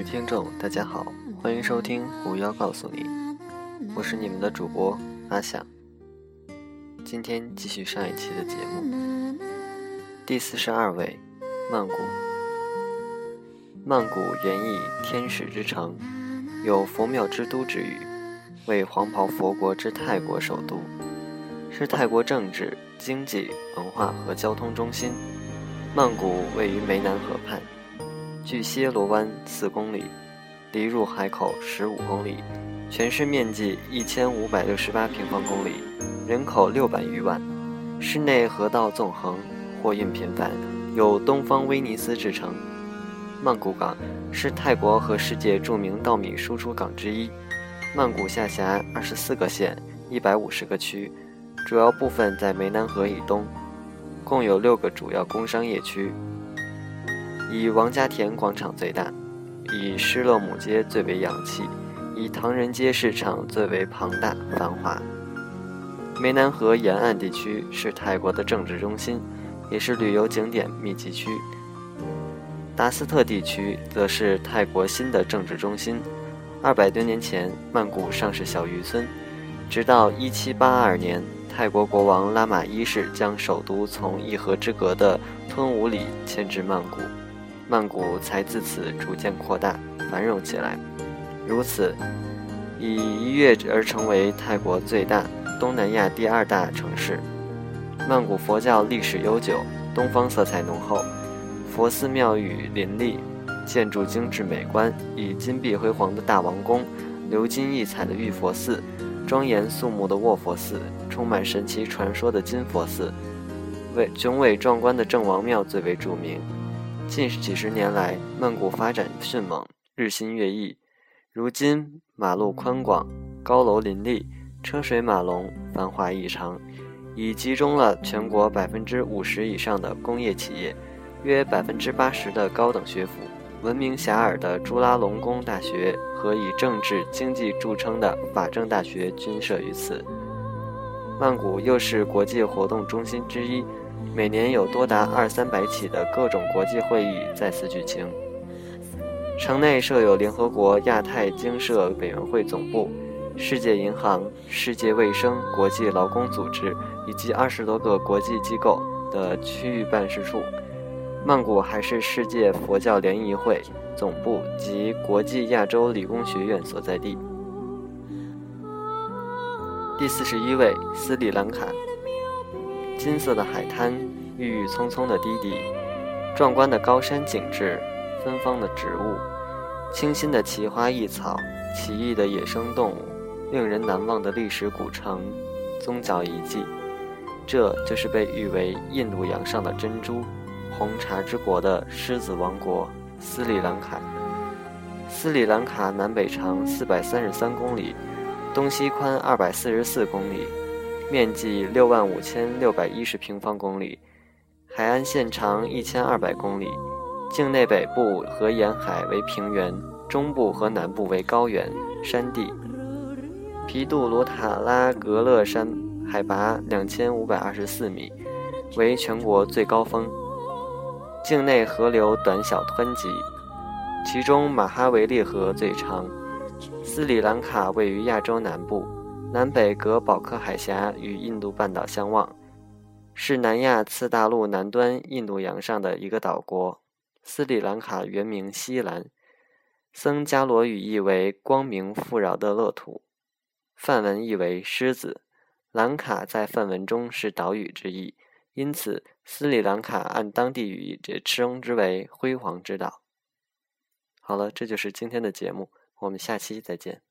位听众，大家好，欢迎收听五幺告诉你，我是你们的主播阿想。今天继续上一期的节目，第四十二位，曼谷。曼谷原意天使之城，有佛庙之都之誉，为黄袍佛国之泰国首都，是泰国政治、经济、文化和交通中心。曼谷位于湄南河畔。距暹罗湾四公里，离入海口十五公里，全市面积一千五百六十八平方公里，人口六百余万，市内河道纵横，货运频繁，有“东方威尼斯”之称。曼谷港是泰国和世界著名稻米输出港之一。曼谷下辖二十四个县，一百五十个区，主要部分在湄南河以东，共有六个主要工商业区。以王家田广场最大，以施乐姆街最为洋气，以唐人街市场最为庞大繁华。湄南河沿岸地区是泰国的政治中心，也是旅游景点密集区。达斯特地区则是泰国新的政治中心。二百多年前，曼谷尚是小渔村，直到一七八二年，泰国国王拉玛一世将首都从一河之隔的吞武里迁至曼谷。曼谷才自此逐渐扩大繁荣起来，如此，已一跃而成为泰国最大、东南亚第二大城市。曼谷佛教历史悠久，东方色彩浓厚，佛寺庙宇林立，建筑精致美观，以金碧辉煌的大王宫、鎏金异彩的玉佛寺、庄严肃穆的卧佛寺、充满神奇传说的金佛寺、为雄伟壮观的郑王庙最为著名。近几十年来，曼谷发展迅猛，日新月异。如今，马路宽广，高楼林立，车水马龙，繁华异常，已集中了全国百分之五十以上的工业企业，约百分之八十的高等学府。闻名遐迩的朱拉隆功大学和以政治经济著称的法政大学均设于此。曼谷又是国际活动中心之一。每年有多达二三百起的各种国际会议在此举行。城内设有联合国亚太经社委员会总部、世界银行、世界卫生、国际劳工组织以及二十多个国际机构的区域办事处。曼谷还是世界佛教联谊会总部及国际亚洲理工学院所在地。第四十一位，斯里兰卡。金色的海滩，郁郁葱葱的低地，壮观的高山景致，芬芳的植物，清新的奇花异草，奇异的野生动物，令人难忘的历史古城，宗教遗迹，这就是被誉为印度洋上的珍珠，红茶之国的狮子王国——斯里兰卡。斯里兰卡南北长四百三十三公里，东西宽二百四十四公里。面积六万五千六百一十平方公里，海岸线长一千二百公里，境内北部和沿海为平原，中部和南部为高原山地。皮杜罗塔拉格勒山海拔两千五百二十四米，为全国最高峰。境内河流短小湍急，其中马哈维利河最长。斯里兰卡位于亚洲南部。南北隔保克海峡与印度半岛相望，是南亚次大陆南端印度洋上的一个岛国。斯里兰卡原名西兰，僧伽罗语意为“光明富饶的乐土”，梵文意为“狮子”。兰卡在梵文中是岛屿之意，因此斯里兰卡按当地语义也称之为“辉煌之岛”。好了，这就是今天的节目，我们下期再见。